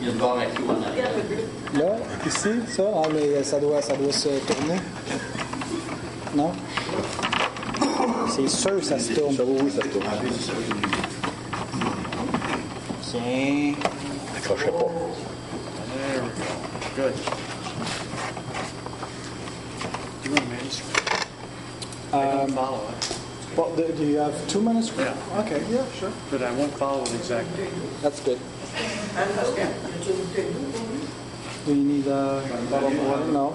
Il y a en arrière. Là, ici, ça, ah, mais ça doit, ça doit se tourner. Non? C'est sûr que ça se tourne. Oui, ça se tourne. Tiens. Accrochez pas. There we go. Good. Do you want a manuscript? I don't follow it, Well, do, do you have two minutes? Yeah. Okay, yeah, sure. but I won't follow it exactly. That's good. Do you need a bottle of water? No.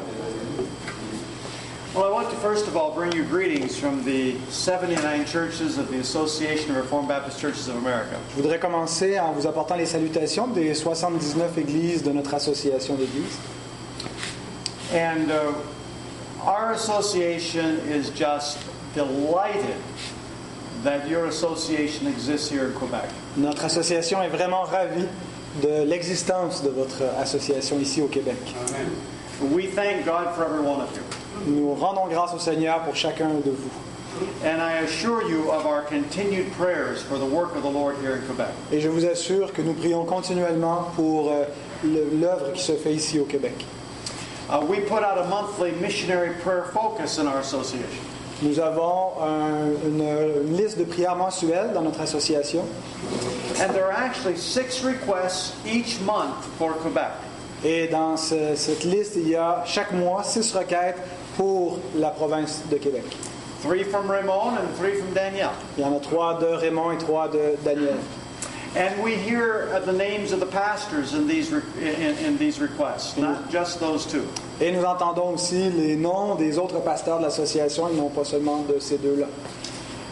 Well, I want to first of all bring you greetings from the 79 churches of the Association of Reformed Baptist Churches of America. Je voudrais commencer en vous apportant les salutations des 79 églises de notre association d'églises. And uh, our association is just delighted that your association exists here in Quebec. Notre association est vraiment ravie de l'existence de votre association ici au Québec. We thank God for every one of you. Nous rendons grâce au Seigneur pour chacun de vous. And I assure you of our continued prayers for the work of the Lord here in Quebec. Et je vous assure que nous prions continuellement pour euh, l'œuvre qui se fait ici au Québec. Uh, we put out a monthly missionary prayer focus in our association. Nous avons un- une, une liste de prières mensuelles dans notre association. And there are actually six requests each month for Quebec. Et dans ce- cette liste, il y a chaque mois six requêtes pour la province de Québec. Three from Ramon and three from Danielle. Il y en a trois de Raymond et trois de Daniel. And we hear uh, the names of the pastors in these, in, in these requests, not just those two. Et nous entendons aussi les noms des autres pasteurs de l'association, et non pas seulement de ces deux-là.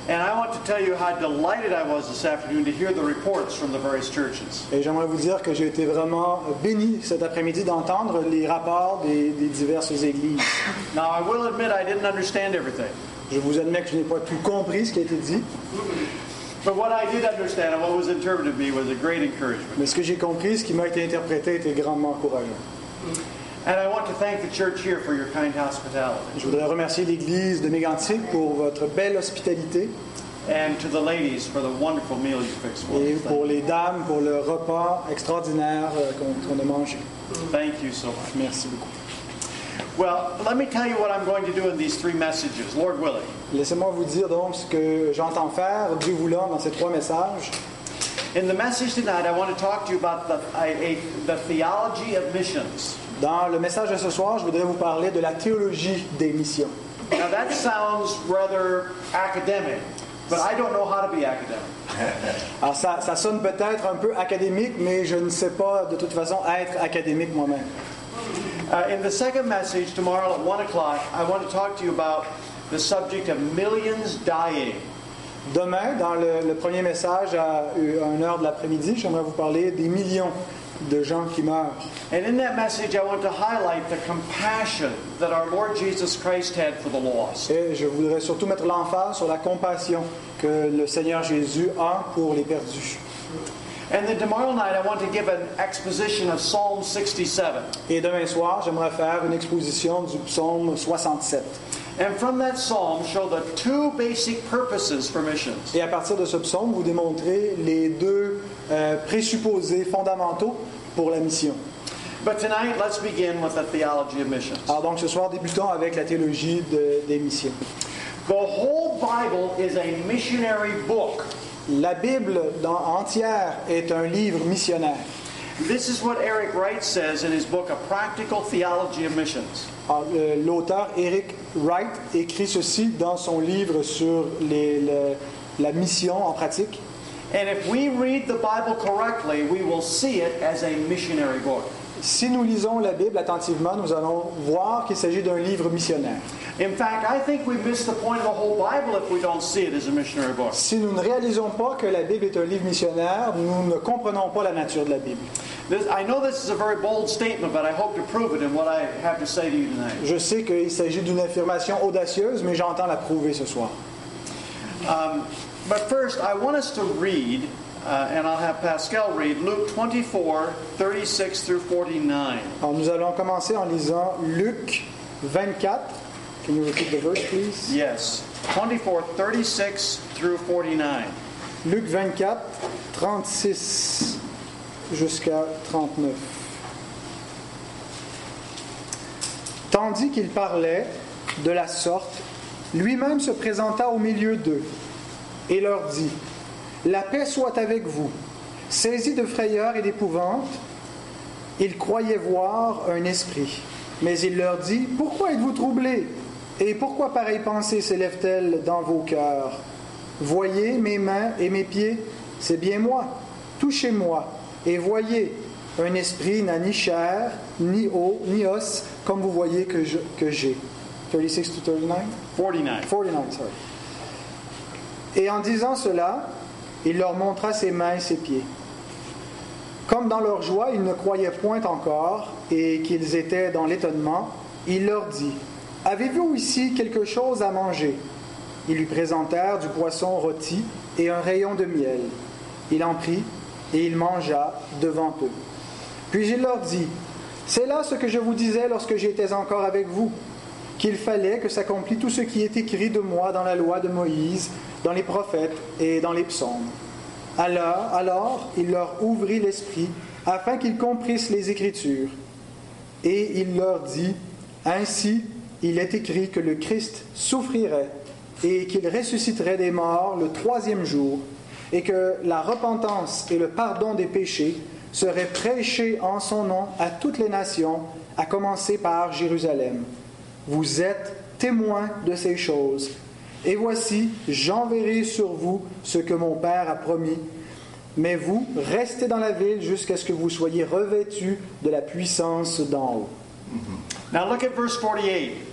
And I want to tell you how delighted I was this afternoon to hear the reports from the various churches. Et j'aimerais vous dire que j'ai été vraiment béni cet après-midi d'entendre les rapports des, des diverses églises. Now, I will admit I didn't understand everything. Je vous admets que je n'ai pas tout compris ce qui a été dit, But what I did understand and what was interpreted to me was a great encouragement. mais ce que j'ai compris, ce qui m'a été interprété, était grandement encourageant. And I want to thank the church here for your kind hospitality. Je voudrais remercier l'Église de Mégantic pour votre belle hospitalité And to the ladies for the wonderful meal you fixed for et pour les dames pour le repas extraordinaire euh, qu'on qu'on a mangé. Thank you so much. Merci beaucoup. Well, let me tell you what I'm going to do in these three messages, Lord willing. Laissez-moi vous dire donc ce que j'entends faire, Dieu voulant, dans ces trois messages. In the message tonight, I want to talk to you about the, a, a, the theology of missions. Dans le message de ce soir, je voudrais vous parler de la théologie des missions. Now, that sounds rather academic, but I don't know how to be academic. Alors ça, ça sonne peut-être un peu académique, mais je ne sais pas de toute façon être académique moi-même. Uh, in the second message tomorrow at 1 o'clock, I want to talk to you about the subject of millions dying. Demain, dans le, le premier message à 1h de l'après-midi, j'aimerais vous parler des millions de gens qui meurent. And in that message, I want to highlight the compassion that our Lord Jesus Christ had for the lost. Et je voudrais surtout mettre l'emphase sur la compassion que le Seigneur Jésus a pour les perdus. And then tomorrow night, I want to give an exposition of Psalm 67. Et demain soir, j'aimerais faire une exposition du psaume 67. And from that psalm, show the two basic purposes for missions. Et à partir de ce psaume, vous démontrez les deux euh, présupposés fondamentaux pour la mission. But tonight, let's begin with the theology of missions. Alors donc ce soir, débutons avec la théologie de- des missions. The whole Bible is a missionary book. La Bible dans- entière est un livre missionnaire. This is what Eric Wright says in his book, A Practical Theology of Missions. Alors, L'auteur Eric Wright écrit ceci dans son livre sur les- le- la mission en pratique. And if we read the Bible correctly, we will see it as a missionary book. Si nous lisons la Bible attentivement, nous allons voir qu'il s'agit d'un livre missionnaire. In fact, I think we miss the point of the whole Bible if we don't see it as a missionary book. Si nous ne réalisons pas que la Bible est un livre missionnaire, nous ne comprenons pas la nature de la Bible. This, I know this is a very bold statement, but I hope to prove it in what I have to say to you tonight. Je sais qu'il s'agit d'une affirmation audacieuse, mais j'entends la prouver ce soir. Um, but first, I want us to read, uh, and I'll have Pascal read, Luke 24, 36 through 49. Alors nous allons commencer en lisant Luc 24. Can you repeat the verse, please? Yes, 24, 36 through 49. Luc 24, 36 jusqu'à 39. Tandis qu'il parlait de la sorte, lui-même se présenta au milieu d'eux et leur dit, La paix soit avec vous. Saisis de frayeur et d'épouvante, ils croyaient voir un esprit. Mais il leur dit, Pourquoi êtes-vous troublés? Et pourquoi pareille pensée s'élève-t-elle dans vos cœurs? Voyez mes mains et mes pieds, c'est bien moi. Touchez-moi et voyez, un esprit n'a ni chair, ni eau, ni os, comme vous voyez que je- que j'ai. 36 to 39 49. 49, sorry. Et en disant cela, il leur montra ses mains et ses pieds. Comme dans leur joie, ils ne croyaient point encore et qu'ils étaient dans l'étonnement, il leur dit, Avez-vous ici quelque chose à manger? Ils lui présentèrent du poisson rôti et un rayon de miel. Il en prit et il mangea devant eux. Puis il leur dit, C'est là ce que je vous disais lorsque j'étais encore avec vous, qu'il fallait que s'accomplisse tout ce qui est écrit de moi dans la loi de Moïse, dans les prophètes et dans les psaumes. Alors, alors il leur ouvrit l'esprit afin qu'ils comprissent les Écritures. Et il leur dit, Ainsi il est écrit que le Christ souffrirait et qu'il ressusciterait des morts le troisième jour, et que la repentance et le pardon des péchés seraient prêchés en son nom à toutes les nations, à commencer par Jérusalem. Vous êtes témoins de ces choses. Et voici, j'enverrai sur vous ce que mon Père a promis. Mais vous, restez dans la ville jusqu'à ce que vous soyez revêtus de la puissance d'en haut. Verse 48.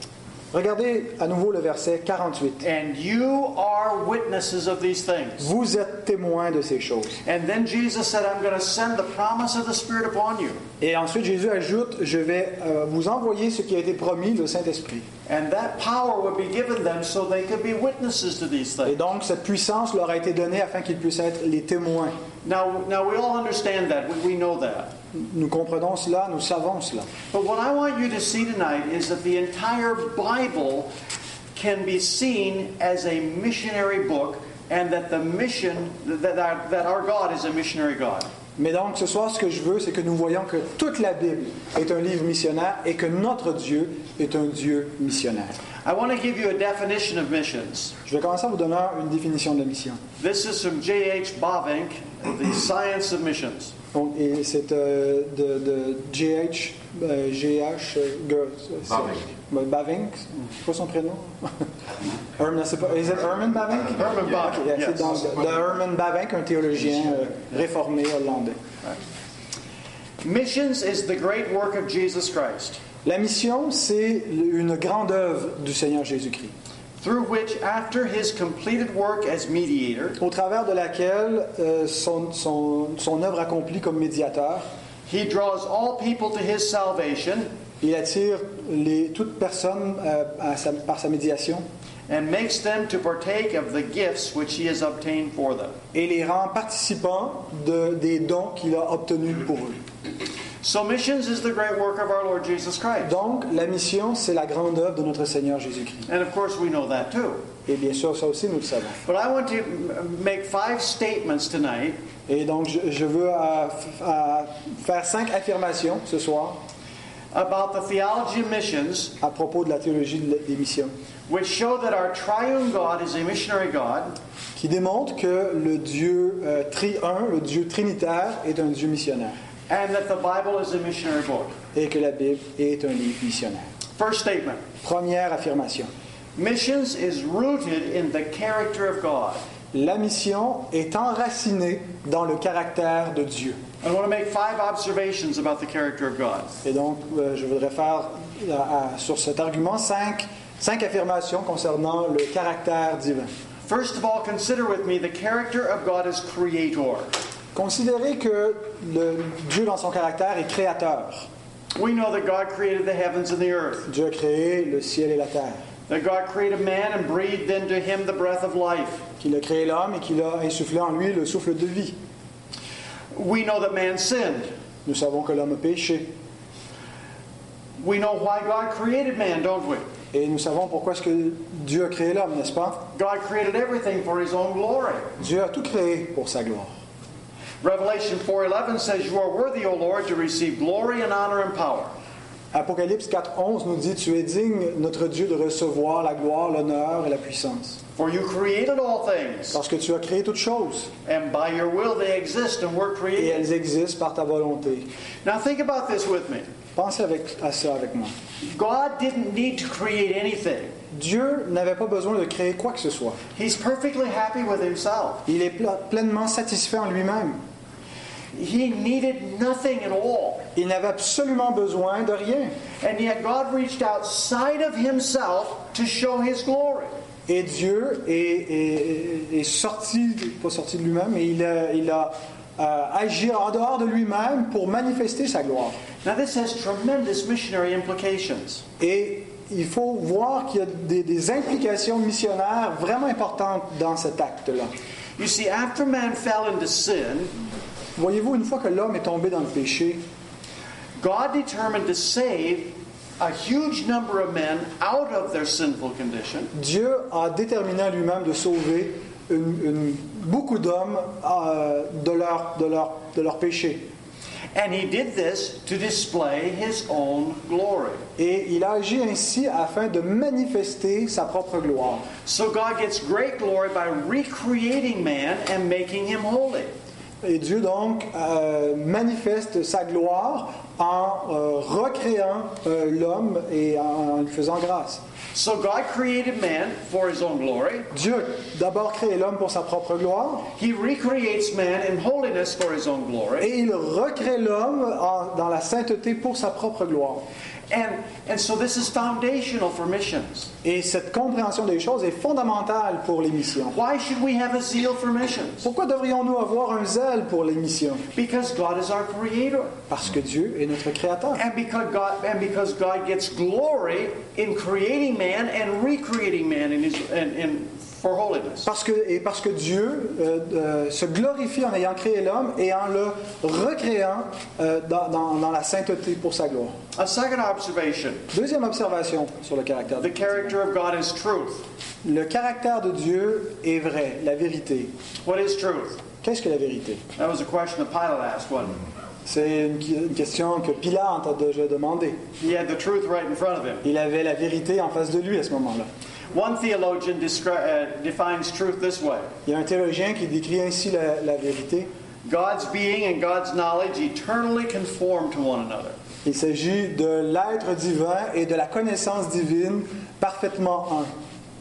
Regardez à nouveau le verset 48. And you are witnesses of these things. Vous êtes témoins de ces choses. And then Jesus said, I'm going to send the promise of the Spirit upon you. Et ensuite Jésus ajoute, je vais euh, vous envoyer ce qui a été promis, le Saint-Esprit. And that power would be given them so they could be witnesses to these Et donc cette puissance leur a été donnée afin qu'ils puissent être les témoins. Now, now we all understand that. We, we know that. Nous comprenons cela, nous savons cela. But what I want you to see tonight is that the entire Bible can be seen as a missionary book and that the mission, that our, that our God is a missionary God. Mais donc ce soir, ce que je veux, c'est que nous voyons que toute la Bible est un livre missionnaire et que notre Dieu est un Dieu missionnaire. I want to give you a definition of missions. Je vais commencer en vous donnant une définition de la mission. This is from J.H. Bavinck, The Science of Missions. Donc, et c'est euh, de, de GH, euh, GH, euh, c'est-. Ben, Bavinck, c'est quoi son prénom? Herman, c'est pas, is it Herman Bavinck Herman Bavinck, Ok, yeah, yes. C'est donc de Herman Bavinck, un théologien euh, réformé hollandais. Missions is the great work of Jesus Christ, La mission, c'est une grande œuvre du Seigneur Jésus-Christ, through which, after his completed work as mediator, au travers de laquelle euh, son, son, son œuvre accomplie comme médiateur, he draws all people to his salvation il attire les, toute personne euh, à sa- par sa médiation and makes them to partake of the gifts which he has obtained for them. et les rend participants de- des dons qu'il a obtenus pour eux. So, missions is the great work of our Lord Jesus Christ. Donc, la mission, c'est la grande œuvre de notre Seigneur Jésus-Christ. And of course, we know that too. Et bien sûr, ça aussi, nous le savons. But I want to make five statements tonight Et donc, je, je veux euh, euh, faire cinq affirmations ce soir about the theology of missions, à propos de la théologie des missions, which show that our triune God is a missionary God, qui démontrent que le Dieu euh, tri-un, le Dieu trinitaire, est un Dieu missionnaire and that the Bible is a missionary book. et que la Bible est un livre missionnaire. First statement Première affirmation. Missions is rooted in the character of God. La mission est enracinée dans le caractère de Dieu. I want to make five observations about the character of God. Et donc, euh, je voudrais faire euh, à- sur cet argument cinq, cinq affirmations concernant le caractère divin. First of all, consider with me the character of God as creator. Considérez que le Dieu dans son caractère est créateur. We know that God created the heavens and the earth, Dieu a créé le ciel et la terre, that God created man and breathed into him the breath of life. qu'il a créé l'homme et qu'il a insufflé en lui le souffle de vie. We know that man sinned. Nous savons que l'homme a péché. We know why God created man, don't we? Et nous savons pourquoi est-ce que Dieu a créé l'homme, n'est-ce pas? God created everything for his own glory. Dieu a tout créé pour sa gloire. Revelation 4:11 says you are worthy, O Lord, to receive glory and honor and power. Apocalypse 4.11 nous dit, Tu es digne, notre Dieu, de recevoir la gloire, l'honneur et la puissance. For you created all things, Parce que tu as créé toutes choses, and by your will they exist and were et created. elles existent par ta volonté. Now think about this with me. Pensez avec, à ça avec moi. God didn't need to create anything. Dieu n'avait pas besoin de créer quoi que ce soit. He's perfectly happy with himself. Il est ple- pleinement satisfait en lui-même. He needed nothing at all. Il n'avait absolument besoin de rien. And yet God reached outside of himself to show his glory. Et Dieu est, est- est sorti, pas sorti de lui-même, mais il a, il a, euh, agi en dehors de lui-même pour manifester sa gloire. Now this has tremendous missionary implications. Et il faut voir qu'il y a des, des implications missionnaires vraiment importantes dans cet acte-là. You see, after man fell into sin, Voyez-vous, une fois que l'homme est tombé dans le péché, God determined to save a huge number of men out of their sinful condition. Dieu a déterminé lui-même de sauver une- une- beaucoup d'hommes euh, de, leur, de, leur, de leur péché. And he did this to display his own glory. Et il a agi ainsi afin de manifester sa propre gloire. So God gets great glory by recreating man and making him holy. Et Dieu donc euh, manifeste sa gloire en euh, recréant euh, l'homme et en, en lui faisant grâce. So God created man for his own glory. Dieu d'abord créé l'homme pour sa propre gloire He recreates man in holiness for his own glory. et il recrée l'homme dans la sainteté pour sa propre gloire. And, and so this is foundational for missions. Et cette compréhension des choses est fondamentale pour les missions. Why should we have a zeal for missions? Pourquoi devrions-nous avoir un zèle pour les missions Because God is our creator. Parce que Dieu est notre créateur. And because God and because God gets glory in creating man and recreating man in his in, in for holiness. Parce que, et parce que Dieu euh, euh, se glorifie en ayant créé l'homme et en le recréant euh, dans, dans- dans la sainteté pour sa gloire. A second observation. Deuxième observation sur le caractère. de The Dieu. character of God is truth. Le caractère de Dieu est vrai, la vérité. What is truth? Qu'est-ce que la vérité? That was a question that Pilate asked, wasn't C'est une, question que Pilate a déjà demandé. it? He had the truth right in front of him. Il avait la vérité en face de lui à ce moment-là. One theologian uh, defines truth this way Il y a un théologien qui décrit ainsi la, la vérité. God's being and God's knowledge eternally conform to one another. Il s'agit de l'être divin et de la connaissance divine parfaitement un.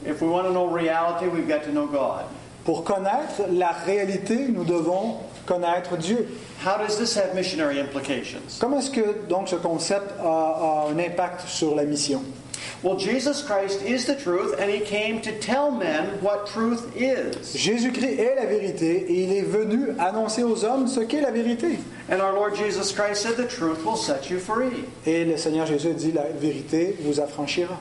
If we want to know reality, we've got to know God. Pour connaître la réalité, nous devons connaître Dieu. How does this have missionary implications? Comment est-ce que donc ce concept a, a un impact sur la mission? Well, Jesus Christ is the truth, and He came to tell men what truth is. Jésus-Christ est la vérité et il est venu annoncer aux hommes ce qu'est la vérité. And our Lord Jesus Christ said, The truth will set you free. Et le Seigneur Jésus dit la vérité vous affranchira.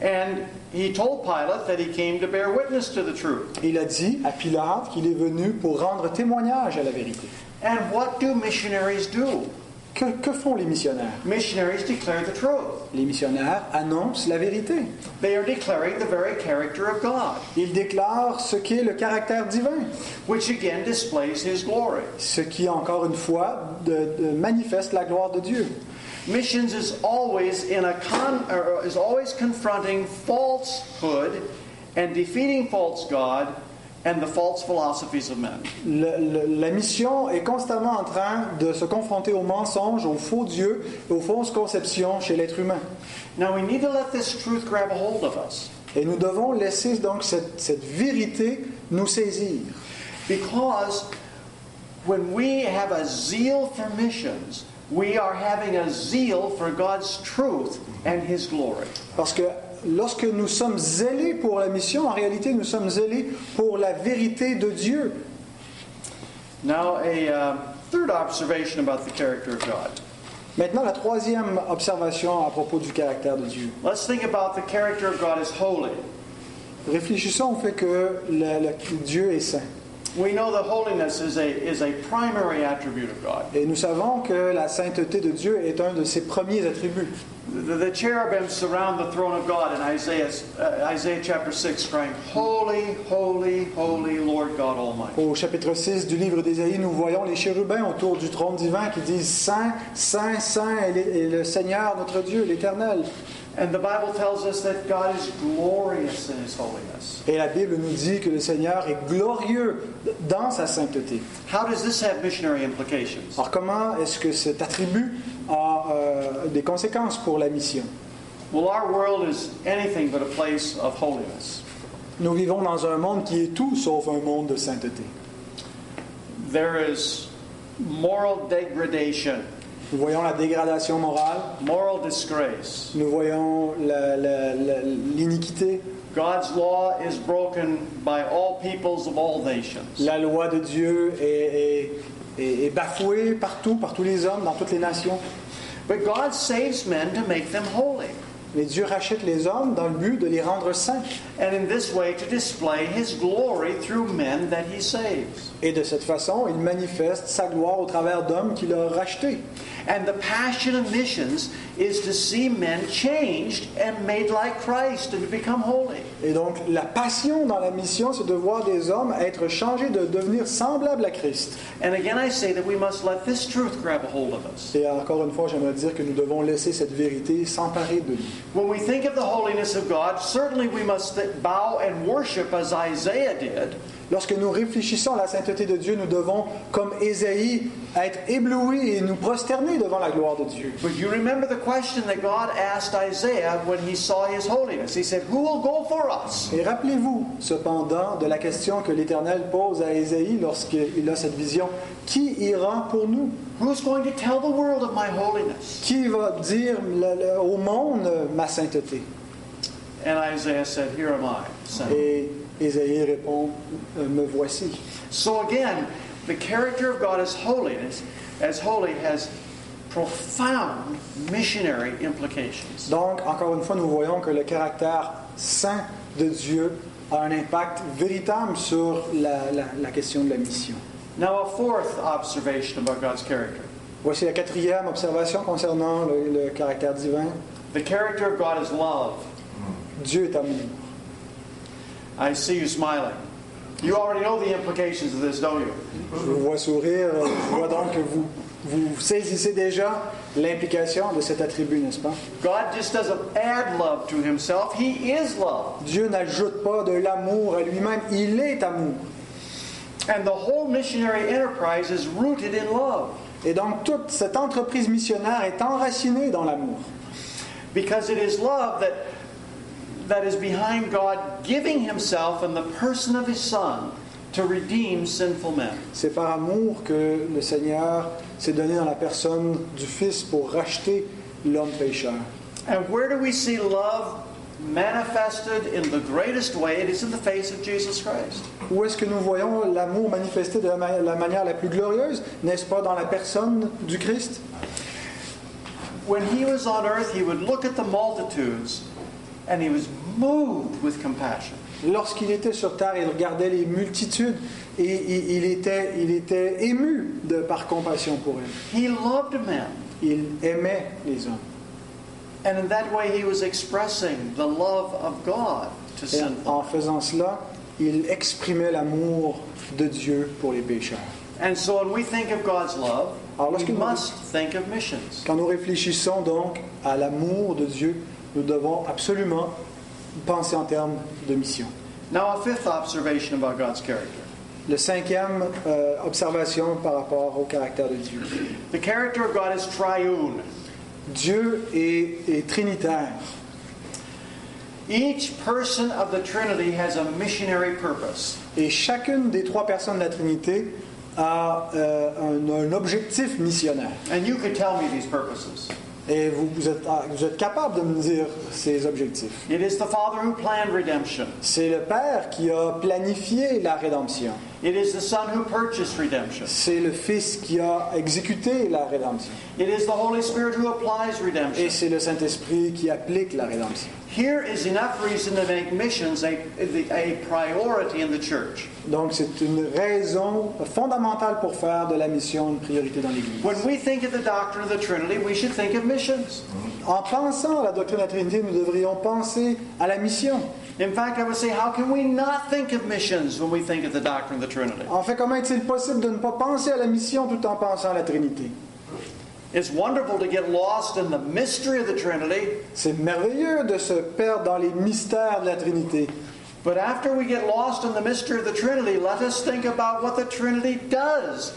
And He told Pilate that He came to bear witness to the truth. Il a dit à Pilate qu'il est venu pour rendre témoignage à la vérité. And what do missionaries do? Que, que font les missionnaires? Missionaries declare the truth. Les missionnaires annoncent la vérité. They are declaring the very character of God, Ils déclarent ce qu'est le caractère divin, which again displays His glory. ce qui, encore une fois, de- de- manifeste la gloire de Dieu. Missions is always in a con, is always confronting falsehood and defeating false God and the false philosophies of men. Le- le- la mission est constamment en train de se confronter aux mensonges, aux faux dieux et aux fausses conceptions chez l'être humain. Now we need to let this truth grab a hold of us Et nous devons laisser donc cette, cette vérité nous saisir. because when we have a zeal for missions, we are having a zeal for God's truth and His glory. Parce que lorsque nous sommes zélés pour la mission, en réalité, nous sommes zélés pour la vérité de Dieu. Now, a uh, third observation about the character of God. Maintenant, la troisième observation à propos du caractère de Dieu. Let's think about the character of God as holy. Réfléchissons au fait que le- le- Dieu est saint. We know that holiness is a, is a primary attribute of God. Et nous savons que la sainteté de Dieu est un de ses premiers attributs. The, cherubim surround the throne of God in Isaiah, uh, Isaiah chapter 6, crying, Holy, holy, holy Lord God Almighty. Au chapitre 6 du livre d'Ésaïe, nous voyons les chérubins autour du trône divin qui disent Saint, Saint, Saint est le Seigneur, notre Dieu, l'Éternel. And the Bible tells us that God is glorious in his holiness. Et la Bible nous dit que le Seigneur est glorieux dans sa sainteté. How does this have missionary implications? Alors comment est-ce que cet attribut a euh, des conséquences pour la mission? Well, our world is anything but a place of holiness. Nous vivons dans un monde qui est tout sauf un monde de sainteté. There is moral degradation, Nous voyons la dégradation morale, moral disgrace. nous voyons l'iniquité, God's law is broken by all peoples of all nations. la loi de Dieu est, est- est- est bafouée partout, par tous les hommes, dans toutes les nations. But God saves men to make them holy, Mais Dieu rachète les hommes dans le but de les rendre saints and in this way to display his glory through men that he saves. et de cette façon, il manifeste sa gloire au travers d'hommes qu'il a rachetés. And the passion of missions is to see men changed and made like Christ and to become holy. Et donc, la passion dans la mission, c'est de voir des hommes être changés, de devenir semblables à Christ. And again, I say that we must let this truth grab a hold of us. Et encore une fois, j'aimerais dire que nous devons laisser cette vérité s'emparer de nous. When we think of the holiness of God, certainly we must bow and worship as Isaiah did. Lorsque nous réfléchissons à la sainteté de Dieu, nous devons, comme Ésaïe, être éblouis et nous prosterner devant la gloire de Dieu. But you remember the question that God asked Isaiah when he saw his holiness. He said, Who will go for us? Et rappelez-vous, cependant, de la question que l'Éternel pose à Ésaïe lorsqu'il a cette vision. Qui ira pour nous? Who's going to tell the world of my holiness? Qui va dire au monde ma sainteté? And Isaiah said, Here am I, send me." Et Ésaïe répond, Euh, me voici. So again, the character of God as holiness, as holy, has profound missionary implications. Donc, encore une fois, nous voyons que le caractère saint de Dieu a un impact véritable sur la, la- la question de la mission. Now, a fourth observation about God's character. Voici la quatrième observation concernant le, le caractère divin. The character of God is love. Dieu est amour. I see you smiling. You already know the implications of this, don't you? Je vous vois sourire, je vois donc que vous, vous saisissez déjà l'implication de cet attribut, n'est-ce pas? God just doesn't add love to himself, he is love. Dieu n'ajoute pas de l'amour à lui-même, il est amour. And the whole missionary enterprise is rooted in love Et donc toute cette entreprise missionnaire est enracinée dans l'amour. because it is love that that is behind God giving himself in the person of his son to redeem sinful men. C'est par amour que le Seigneur s'est donné dans la personne du Fils pour racheter l'homme pécheur. And where do we see love manifested in the greatest way? It is in the face of Jesus Christ. Où est-ce que nous voyons l'amour manifesté de la, ma- la manière la plus glorieuse N'est-ce pas dans la personne du Christ? When he was on earth, he would look at the multitudes and he was moved with compassion. Lorsqu'il était sur terre, il regardait les multitudes et il, était, il était ému de, par compassion pour elles. He loved men. Il aimait les hommes. And in that way, he was expressing the love of God to sinful en faisant cela, il exprimait l'amour de Dieu pour les pécheurs. And so when we think of God's love, Alors, we lorsque nous- must think of missions. Quand nous réfléchissons donc à l'amour de Dieu, nous devons absolument penser en termes de mission. Now, a fifth observation about God's character. Le cinquième euh, observation par rapport au caractère de Dieu. The character of God is triune. Dieu est, est trinitaire. Each person of the Trinity has a missionary purpose. Et chacune des trois personnes de la Trinité a euh, un, un objectif missionnaire. And you could tell me these purposes. Et vous, vous êtes, ah, vous êtes capable de me dire ces objectifs? It is the Father who planned redemption. C'est le Père qui a planifié la rédemption. It is the Son who purchased redemption. C'est le Fils qui a exécuté la rédemption. It is the Holy Spirit who applies Et redemption. c'est le Saint-Esprit qui applique la rédemption. Here is enough reason to make missions a, a priority in the church. Donc c'est une raison fondamentale pour faire de la mission une priorité dans l'Église. When we think of the doctrine of the Trinity, we should think of missions. En pensant à la doctrine de la Trinité, nous devrions penser à la mission. In fact, I would say, how can we not think of missions when we think of the doctrine of the Trinity? En fait, comment est-il possible de ne pas penser à la mission tout en pensant à la Trinité? It's wonderful to get lost in the mystery of the Trinity, C'est merveilleux de se perdre dans les mystères de la Trinité. but after we get lost in the mystery of the Trinity, let us think about what the Trinity does.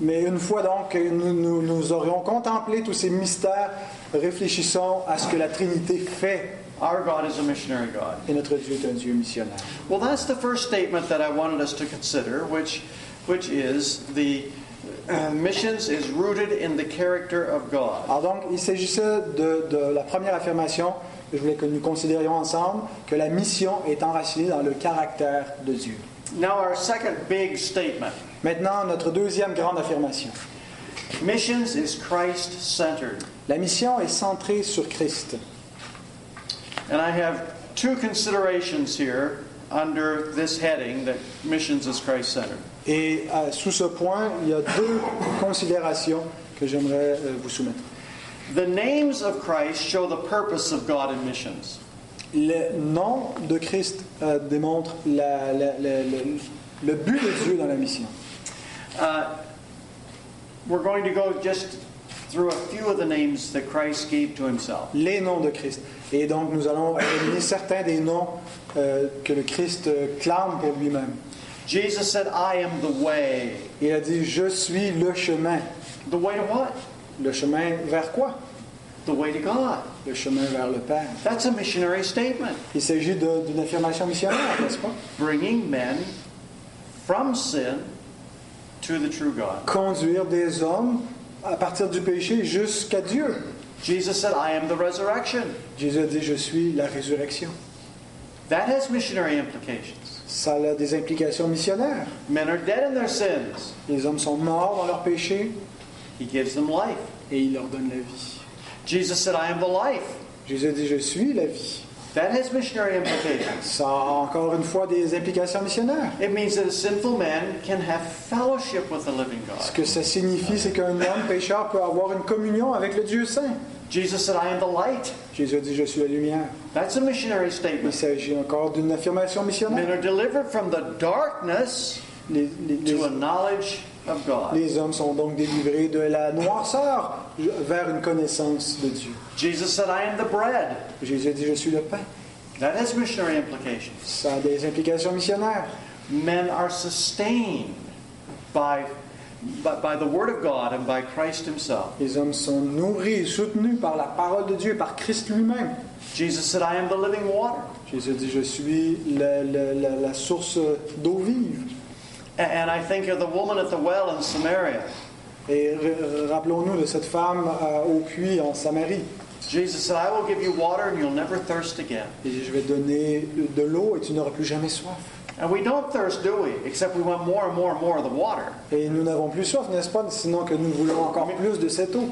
Mais une fois donc nous, nous aurions contemplé tous ces mystères, réfléchissons à ce que la Trinité fait. Our God is a missionary God. Et notre Dieu est un Dieu missionnaire. Well, that's the first statement that I wanted us to consider, which, which is the uh, missions is rooted in the character of God. Alors donc, il s'agissait de, de la première affirmation que je voulais que nous considérions ensemble, que la mission est enracinée dans le caractère de Dieu. Now, our second big statement Maintenant, notre deuxième grande affirmation. missions is Christ centered. La mission est centrée sur Christ. And I have two considerations here under this heading that missions is Christ centered. Et euh, sous ce point, il y a deux considérations que j'aimerais euh, vous soumettre. The names of Christ show the purpose of God in missions. Le nom de Christ euh, démontre la- la- la- le- le but de Dieu dans la mission. Uh, we're going to go just through a few of the names that Christ gave to himself. Les noms de Christ. Et donc, nous allons examiner certains des noms euh, que le Christ euh, clame pour lui-même. Jesus said, I am the way. Il a dit Je suis le chemin. The way to what? Le chemin vers quoi? The way to God. Le chemin vers le Père. That's a missionary statement. Il s'agit d'une affirmation missionnaire, n'est-ce pas? Bringing men from sin to the true God. Conduire des hommes à partir du péché jusqu'à Dieu. Jesus said, I am the resurrection. Jésus a dit Je suis la résurrection. That has missionary implications. Ça a des implications missionnaires. Men are dead in their sins. Les hommes sont morts dans leur péché He gives them life. et il leur donne la vie. Jesus said, I am the life. Jésus a dit Je suis la vie. That has missionary implications. Ça a encore une fois des implications missionnaires. It means that a sinful man can have fellowship with the living Ce God. que ça signifie, c'est qu'un homme pécheur peut avoir une communion avec le Dieu saint. Jesus said, I am the light. Jésus a dit Je suis la lumière. That's a missionary Il statement. s'agit encore d'une affirmation Men missionnaire. are delivered from the darkness Les, les- les- to a knowledge of God. les hommes sont donc délivrés de la noirceur vers une connaissance de Dieu. Jesus said, I am the bread. Jésus a dit Je suis le pain. That has missionary implications. Ça a des implications missionnaires. Men are sustained by, by, by the Word of God and by Christ Himself. Les hommes sont nourris, soutenus par la parole de Dieu, par Christ lui-même. Jesus said, I am the living water. Jésus dit Je suis la, la- la- la source d'eau vive. A- And I think of the woman at the well in Samaria. Et rappelons-nous de cette femme euh, au puits en Samarie. Jesus said, I will give you water and you'll never thirst again. Et je vais donner de l'eau et tu n'auras plus jamais soif. And we don't thirst, do we? Except we want more and more and more of the water. Et nous n'avons plus soif, n'est-ce pas Sinon que nous voulons encore plus de cette eau.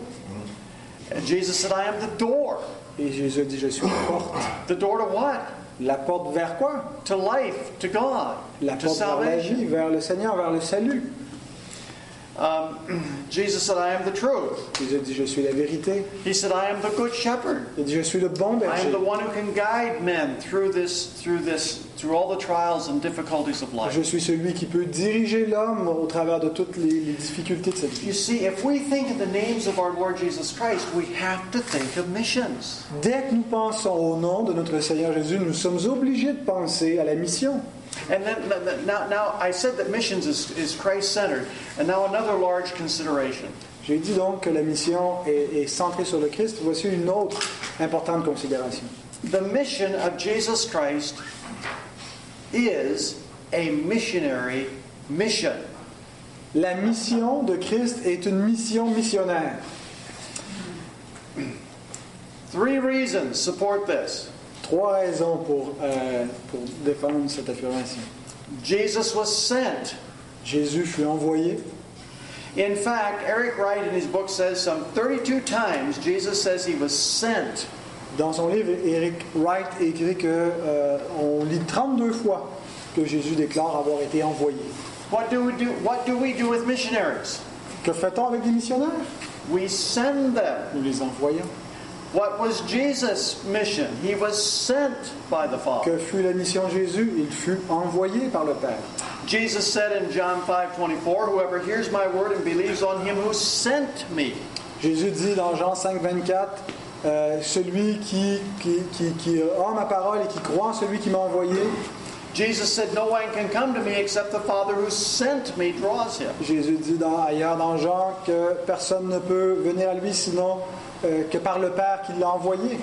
And Jesus said, I am the door. Et Jésus dit Je suis la porte. The door to what? La porte vers quoi? To life, to God, La to porte vers la vie, vers le Seigneur, vers le salut. Um, Jesus said, I am the truth. Jésus a dit Je suis la vérité. He said, I am the good shepherd. Il a dit Je suis le bon I am berger. the one who can guide men through this, through this, through all the trials and difficulties of life. Je suis celui qui peut diriger l'homme au travers de toutes les, les difficultés de You vie. see, if we think of the names of our Lord Jesus Christ, we have to think of missions. Dès que nous pensons au nom de notre Seigneur Jésus, nous sommes obligés de penser à la mission. And then now, now I said that missions is, is Christ-centered, and now another large consideration. J'ai dit donc que la mission est, est centrée sur le Christ. Voici une autre importante considération. The mission of Jesus Christ is a missionary mission. La mission de Christ est une mission missionnaire. Three reasons support this. Trois raisons pour, euh, pour défendre cette affirmation. Jesus was sent Jésus fut envoyé. In fact, Eric Wright in his book says some 32 times Jesus says he was sent. Dans son livre, Eric Wright écrit que euh, on lit 32 fois que Jésus déclare avoir été envoyé. What do we do? What do we do with missionaries? Que fait-on avec des missionnaires? We send them. Nous les envoyons. What was Jesus' mission? He was sent by the Father. Que fut la mission de Jésus? Il fut envoyé par le Père. Jesus said in John 5:24, "Whoever hears my word and believes on him who sent me." Jésus dit dans Jean 5, 24, euh, celui qui, qui, qui, qui a ma parole et qui croit en celui qui m'a envoyé, Jesus said, "No one can come to me except the Father who sent me draws him." Jésus dit dans- ailleurs dans Jean que personne ne peut venir à lui sinon euh, que par le Père qui l'a envoyé.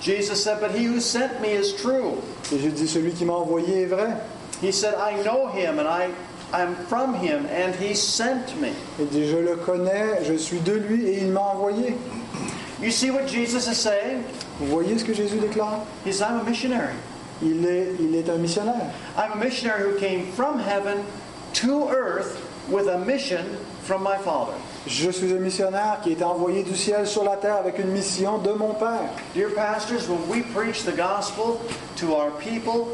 Jesus said, "But he who sent me is true." Jésus dit celui qui m'a envoyé est vrai. He said, "I know him and I am from him and he sent me." Il dit je le connais, je suis de lui et il m'a envoyé. You see what Jesus is saying? Vous voyez ce que Jésus déclare? He says, "I'm a missionary. il est, il est un missionnaire. I'm a missionary who came from heaven to earth with a mission from my Father." Je suis un missionnaire qui été envoyé du ciel sur la terre avec une mission de mon Père. Dear pastors, when we preach the gospel to our people,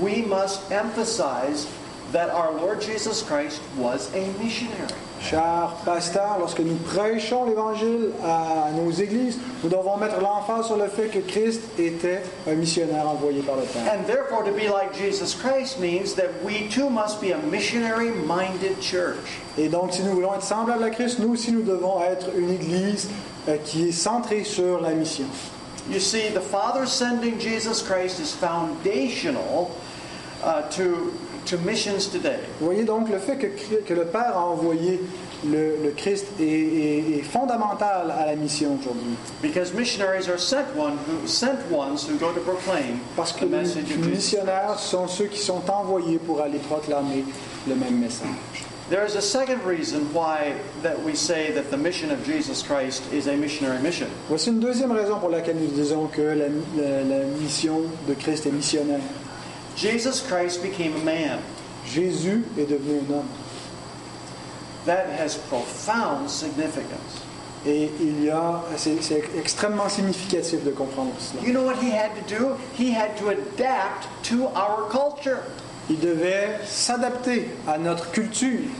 we must emphasize that our Lord Jesus Christ was a missionary. Chers pasteurs, lorsque nous prêchons l'Évangile à nos églises, nous devons mettre l'emphase sur le fait que Christ était un missionnaire envoyé par le Père. And therefore, to be like Jesus Christ means that we too must be a missionary minded church. Et donc, si nous voulons être semblables à Christ, nous aussi, nous devons être une église euh, qui est centrée sur la mission. You see, the Father sending Jesus Christ is foundational uh, to, to missions today. Vous voyez donc le fait que, que le Père a envoyé le, le Christ est, est- est fondamental à la mission aujourd'hui. Because missionaries are sent, one who, sent ones who go to proclaim Parce que the message les missionnaires sont ceux qui sont envoyés pour aller proclamer le même message. There is a second reason why that we say that the mission of Jesus Christ is a missionary mission. Voici une deuxième raison pour laquelle nous disons que la, la- la mission de Christ est missionnaire. Jesus Christ became a man. Jésus est devenu un homme. That has profound significance. Et il y a, c'est extrêmement significatif de comprendre cela. You know what he had to do? He had to adapt to our culture. Il devait s'adapter à notre culture.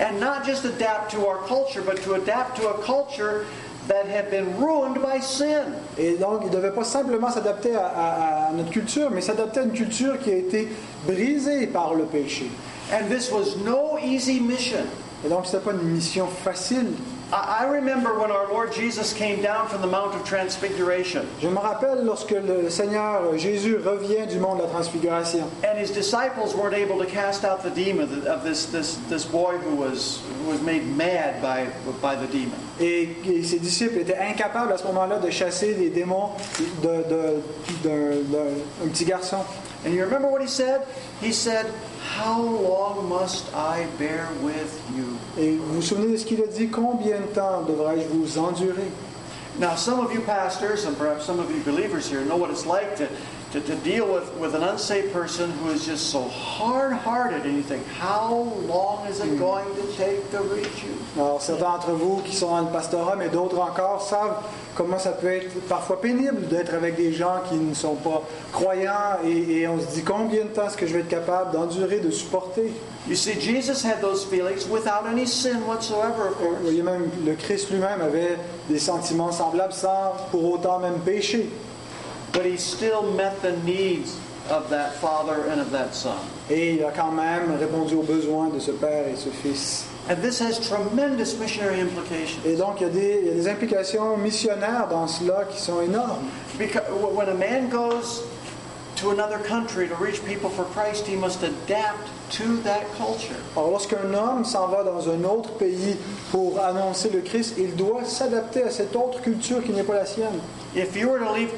And not just adapt to our culture, but to adapt to a culture that had been ruined by sin. Et donc, il ne devait pas simplement s'adapter à, à- à notre culture, mais s'adapter à une culture qui a été brisée par le péché. And this was no easy mission. Et donc, ce n'était pas une mission facile. I remember when our Lord Jesus came down from the Mount of Transfiguration. Je me rappelle lorsque le Seigneur Jésus revient du monde de la transfiguration. And his disciples weren't able to cast out the demon of this, this, this boy who was, who was made mad by, by the demon. Et, et ses disciples étaient incapables à ce moment-là de chasser les démons de- de- d'un d'un- un petit garçon. And you remember what he said? He said, How long must I bear with you? Et vous vous souvenez de ce qu'il a dit Combien de temps devrais-je vous endurer Now, some of you pastors and perhaps some of you believers here know what it's like to, to, to deal with, with an unsaved person who is just so hard hearted, and you think, How long is it going to take to reach you? Alors, certains d'entre vous qui sont dans le pastorat, mais d'autres encore, savent comment ça peut être parfois pénible d'être avec des gens qui ne sont pas croyants et, et on se dit combien de temps est-ce que je vais être capable d'endurer, de supporter? You see, Jesus had those feelings without any sin whatsoever, of Vous course. voyez même, le Christ lui-même avait des sentiments semblables sans pour autant même pécher. But he still met the needs of that father and of that son. Et il a quand même répondu aux besoins de ce père et ce fils. And this has tremendous missionary implications. Et donc, il y, a des, il y a des implications missionnaires dans cela qui sont énormes. Because when a man goes to another country to reach people for Christ, he must adapt to that culture. Alors, lorsqu'un homme s'en va dans un autre pays pour annoncer le Christ, il doit s'adapter à cette autre culture qui n'est pas la sienne. If you were to leave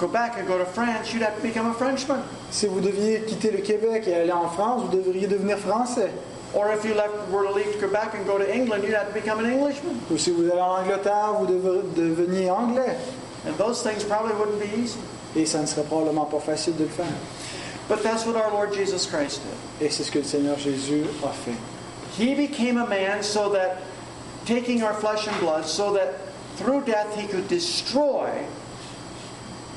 Que- back and go to France, you'd have to become a Frenchman. Si vous deviez quitter le Québec et aller en France, vous devriez devenir français. Or if you left, were to leave Quebec and go to England, you'd have to become an Englishman. Ou si vous allez en Angleterre, vous devenir anglais. And those things probably wouldn't be easy. Et ça ne serait probablement pas facile de le faire. But that's what our Lord Jesus Christ did. Et c'est ce que le Seigneur Jésus a fait. He became a man so that, taking our flesh and blood, so that through death he could destroy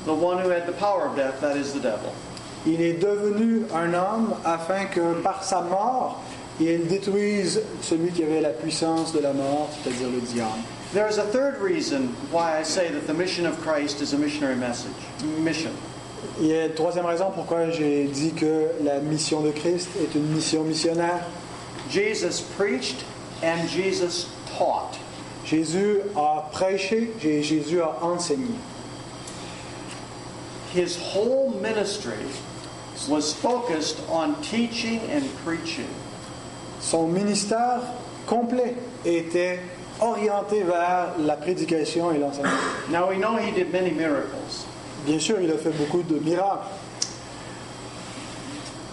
the one who had the power of death, that is the devil. Il est devenu un homme afin que par sa mort, il détruise celui qui avait la puissance de la mort, c'est-à-dire le diable. There is a third reason why I say that the mission of Christ is a missionary message. Mission. Il y a une troisième raison pourquoi j'ai dit que la mission de Christ est une mission missionnaire. Jesus preached and Jesus taught. Jésus a prêché, Jésus a enseigné. His whole ministry was focused on teaching and preaching. Son ministère complet était orienté vers la prédication et l'enseignement. Now we know he did many miracles, Bien sûr, il a fait beaucoup de miracles,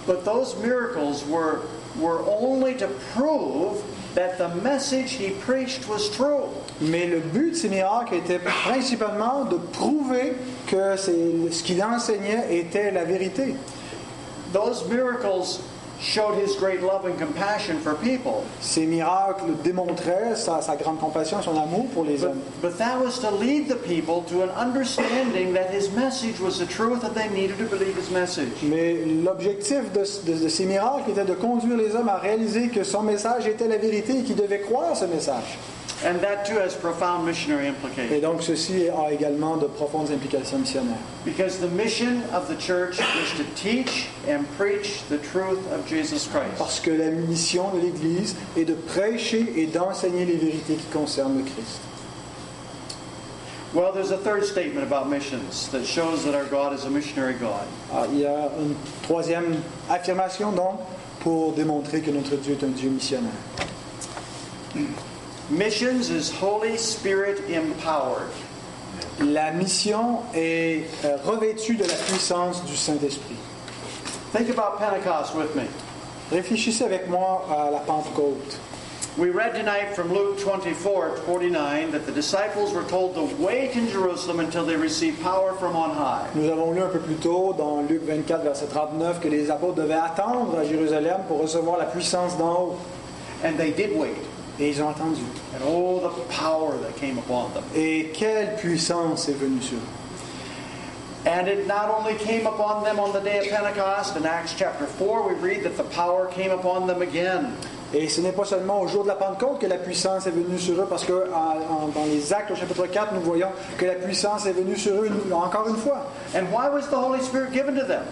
but those miracles were, were only to prove that the message he preached was true. Mais le but de ces miracles était principalement de prouver que ce qu'il enseignait était la vérité. Those miracles showed his great love and compassion for people. Ces miracles démontraient sa, sa grande compassion, son amour pour les But, hommes. but that was to lead the people to an understanding that his message was the truth and they needed to believe his message. Mais l'objectif de, de- de ces miracles était de conduire les hommes à réaliser que son message était la vérité et qu'ils devaient croire ce message. And that too has profound missionary Et implications. donc ceci a également de profondes implications missionnaires. Because the mission of the church is to teach and preach the truth of Jesus Christ. Parce que la mission de l'Église est de prêcher et d'enseigner les vérités qui concernent le Christ. Well, there's a third statement about missions that shows that our God is a missionary God. Ah, il y a une troisième affirmation donc pour démontrer que notre Dieu est un Dieu missionnaire. Missions is Holy Spirit empowered. La mission est euh, revêtue de la puissance du Saint-Esprit. Think about Pentecost with me. Réfléchissez avec moi à la Pentecôte. We read tonight from Luke 24 49 that the disciples were told to wait in Jerusalem until they received power from on high. Nous avons lu un peu plus tôt dans Luc 24, verset 39, que les apôtres devaient attendre à Jérusalem pour recevoir la puissance d'en haut. And they did wait. Et ils ont attendu. And oh, the power that came upon them. Et quelle puissance est venue sur eux. And it not only came upon them on the day of Pentecost, in Acts chapter 4, we read that the power came upon them again. Et ce n'est pas seulement au jour de la Pentecôte que la puissance est venue sur eux, parce que en- en- dans les Actes au chapitre 4, nous voyons que la puissance est venue sur eux encore une fois. And why was the Holy Spirit given to them?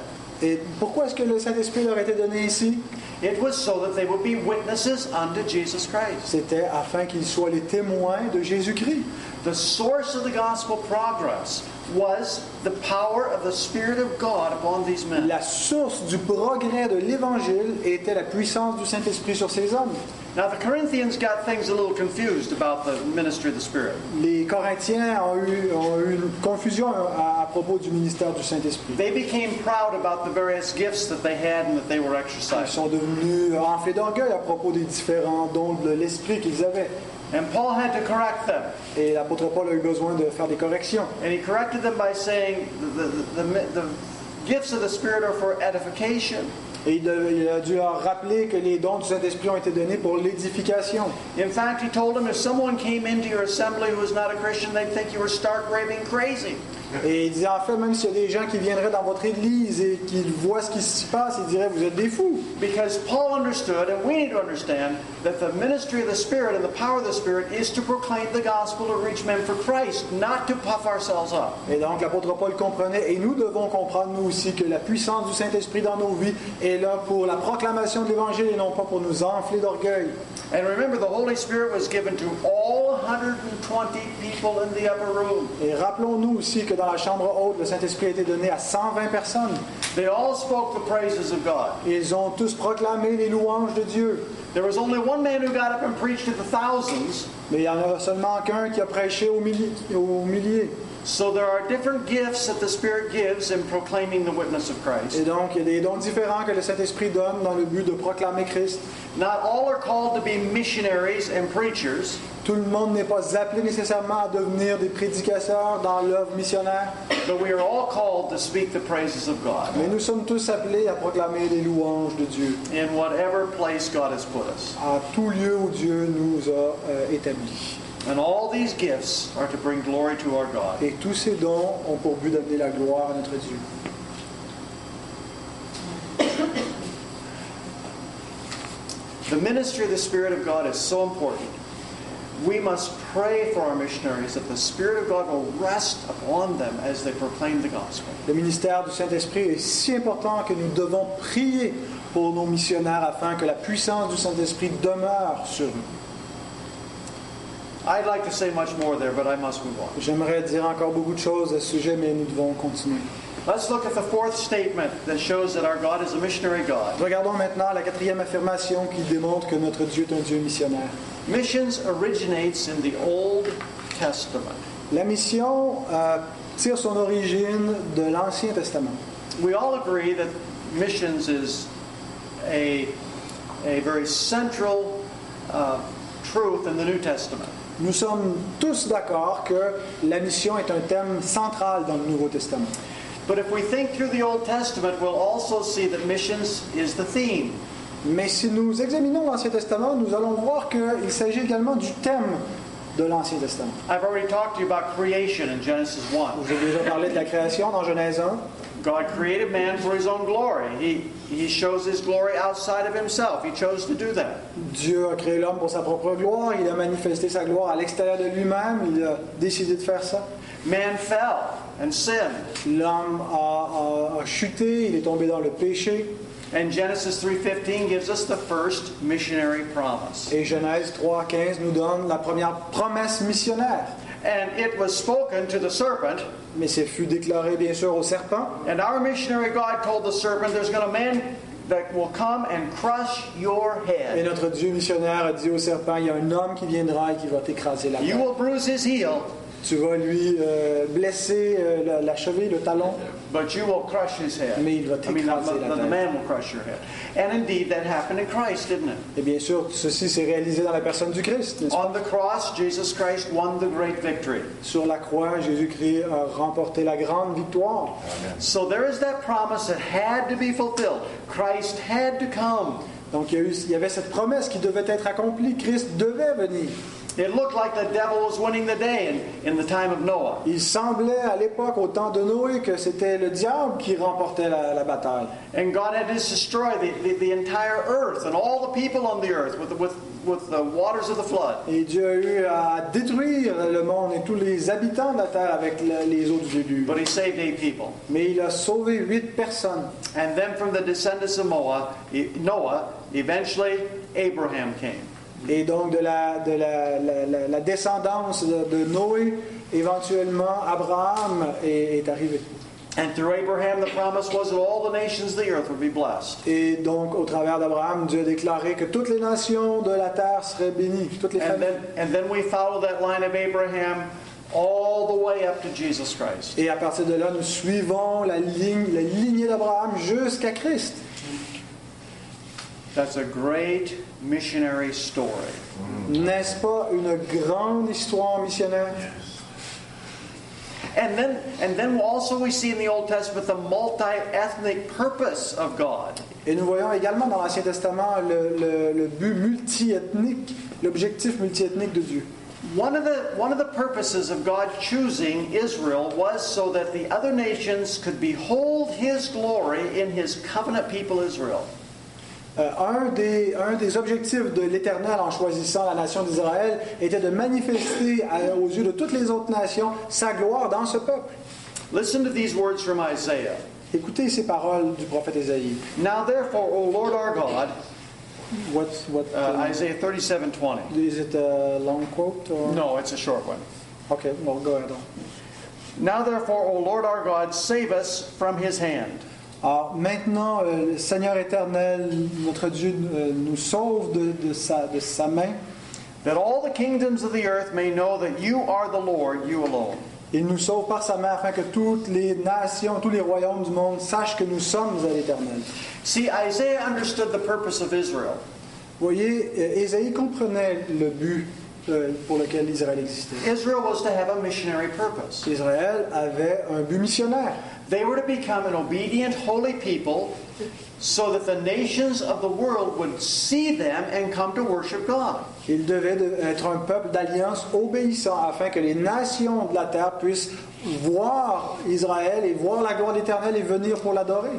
Et pourquoi est-ce que le Saint-Esprit leur a été donné ici? It was so that they would be witnesses unto Jesus Christ. C'était afin qu'ils soient les témoins de Jésus-Christ. The source of the gospel progress was the power of the Spirit of God upon these men. La source du progrès de l'Évangile était la puissance du Saint-Esprit sur ces hommes. Now, the Corinthians got things a little confused about the ministry of the Spirit. Les Corinthiens ont eu, ont eu une confusion à, à propos du ministère du Saint-Esprit. They became proud about the various gifts that they had and that they were Ils exercising. sont devenus enflés d'orgueil à propos des différents dons de l'Esprit qu'ils avaient. And Paul had to correct them. Et l'apôtre Paul a eu besoin de faire des corrections. And he corrected them by saying the, the, the, the gifts of the Spirit are for edification. Et il, il a dû leur rappeler que les dons du Saint-Esprit ont été donnés pour l'édification. In fact, he told them if someone came into your assembly who was not a Christian, they'd think you were stark raving crazy. Et il disait en fait, même s'il y a des gens qui viendraient dans votre église et qu'ils voient ce qui s'y passe, ils diraient vous êtes des fous. Because Paul understood, and we need to understand, that the ministry of the Spirit and the power of the Spirit is to proclaim the gospel to reach men for Christ, not to puff ourselves up. Et donc l'apôtre Paul comprenait, et nous devons comprendre nous aussi que la puissance du Saint-Esprit dans nos vies est là pour la proclamation de l'Évangile et non pas pour nous enfler d'orgueil. And remember, the Holy Spirit was given to all 120 people in the upper room. Et rappelons-nous aussi que dans la chambre haute, le Saint-Esprit a été donné à 120 personnes. They all spoke the praises of God. Ils ont tous proclamé les louanges de Dieu. There was only one man who got up and preached to the thousands, Mais il y en a seulement qu'un qui a prêché aux milliers. Aux milliers. So there are different gifts that the Spirit gives in proclaiming the witness of Et Christ. donc, il y a des dons différents que le Saint-Esprit donne dans le but de proclamer Christ. Not all are called to be missionaries and preachers, Tout le monde n'est pas appelé nécessairement à devenir des prédicateurs dans l'œuvre missionnaire, but we are all called to speak the praises of God mais nous sommes tous appelés à proclamer les louanges de Dieu in whatever place God has put us. à tout lieu où Dieu nous a euh, établis. And all these gifts are to bring glory to our God. Et tous ces dons ont pour but d'amener la gloire à notre Dieu. The ministry of the Spirit of God is so important. We must pray for our missionaries that the Spirit of God will rest upon them as they proclaim the gospel. Le ministère du Saint-Esprit est si important que nous devons prier pour nos missionnaires afin que la puissance du Saint-Esprit demeure sur eux. I'd like to say much more there, but I must move on. J'aimerais dire encore beaucoup de choses à ce sujet, mais nous devons continuer. Let's look at the fourth statement that shows that our God is a missionary God. Regardons maintenant la quatrième affirmation qui démontre que notre Dieu est un Dieu missionnaire. Missions originates in the Old Testament. La mission euh, tire son origine de l'Ancien Testament. We all agree that missions is a, a very central uh, truth in the New Testament. Nous sommes tous d'accord que la mission est un thème central dans le Nouveau Testament. But if we think through the Old Testament, we'll also see that missions is the theme. Mais si nous examinons l'Ancien Testament, nous allons voir qu'il s'agit également du thème de l'Ancien Testament. I've already talked to you about creation in Genesis 1. J'ai déjà parlé de la création dans Genèse 1. God created man for his own glory. He, he shows his glory outside of himself. He chose to do that. Dieu a créé l'homme pour sa propre gloire, il a manifesté sa gloire à l'extérieur de lui-même, il a décidé de faire ça. Man fell and sinned. L'homme a, a- a chuté, il est tombé dans le péché. And Genesis 3:15 gives us the first missionary promise. Et Genèse 3.15 nous donne la première promesse missionnaire. And it was spoken to the serpent, Mais c'est fut déclaré bien sûr au serpent. and our missionary God told the serpent, There's going to be a man that will come and crush your head." Et notre Dieu missionnaire a dit au serpent, il y a un homme qui viendra et qui va t'écraser la tête. You will bruise his heel, Tu vas lui euh, blesser euh, la, la cheville, le talon, but you will crush his head. mais il va I mean, t'écraser la the- the tête. man will crush your head. And indeed, that happened in Christ, didn't it? Et bien sûr, ceci s'est réalisé dans la personne du Christ. On the cross, Jesus Christ won the great victory. Sur la croix, Jésus-Christ a remporté la grande victoire. So there is that promise that had to be fulfilled. Christ had to come. Donc il y, a eu- il y avait cette promesse qui devait être accomplie. Christ devait venir. It looked like the devil was winning the day in, in the time of Noah. Il semblait à l'époque, au temps de Noé, que c'était le diable qui remportait la, la bataille. And God had to destroy the, the, the entire earth and all the people on the earth with, with, with the waters of the flood. Et Dieu a eu à détruire le monde et tous les habitants de la terre avec le- les eaux du. But he saved eight people. Mais il a sauvé huit personnes. And then from the descendants of Noah, Noah eventually Abraham came. Et donc de la, de la, la- la- la descendance de, Noé, éventuellement, Abraham est, est arrivé. And through Abraham, the promise was that all the nations of the earth would be blessed. Et donc, au travers d'Abraham, Dieu a déclaré que toutes les nations de la terre seraient bénies, toutes les And then, and then we follow that line of Abraham all the way up to Jesus Christ. Et à partir de là, nous suivons la, ligne, la lignée d'Abraham jusqu'à Christ. That's a great missionary story. Mm-hmm. N'est-ce pas une grande histoire missionnaire? And then, and then also we see in the Old Testament the multi-ethnic purpose of God. Et nous voyons également dans l'Ancien Testament le, le- le but multiethnique, l'objectif multiethnique de Dieu. One of the one of the purposes of God choosing Israel was so that the other nations could behold His glory in His covenant people Israel. Euh, un, des, un des objectifs de l'Éternel en choisissant la nation d'Israël était de manifester à- aux yeux de toutes les autres nations sa gloire dans ce peuple. Listen to these words from Isaiah. Écoutez ces paroles du prophète Ésaïe. Now therefore, O Lord our God, What, what, uh, Isaiah 37:20. is it a long quote? Or? No, it's a short one. Okay, well, go ahead. Now therefore, O Lord our God, save us from His hand. Alors maintenant, euh, le Seigneur éternel, notre Dieu, euh, nous sauve de, de sa, de sa main, that all the kingdoms of the earth may know that you are the Lord, you alone. Il nous sauve par sa main afin que toutes les nations, tous les royaumes du monde sachent que nous sommes à l'Éternel. See, Isaiah understood the purpose of Israel. Vous voyez, euh, Ésaïe comprenait le but pour lequel Israël existait. Israel was to have a missionary purpose. Israël avait un but missionnaire. They were to become an obedient, holy people so that the nations of the world would see them and come to worship God. Il devait de- être un peuple d'alliance obéissant afin que les nations de la terre puissent voir Israël et voir la gloire de l'Éternel et venir pour l'adorer.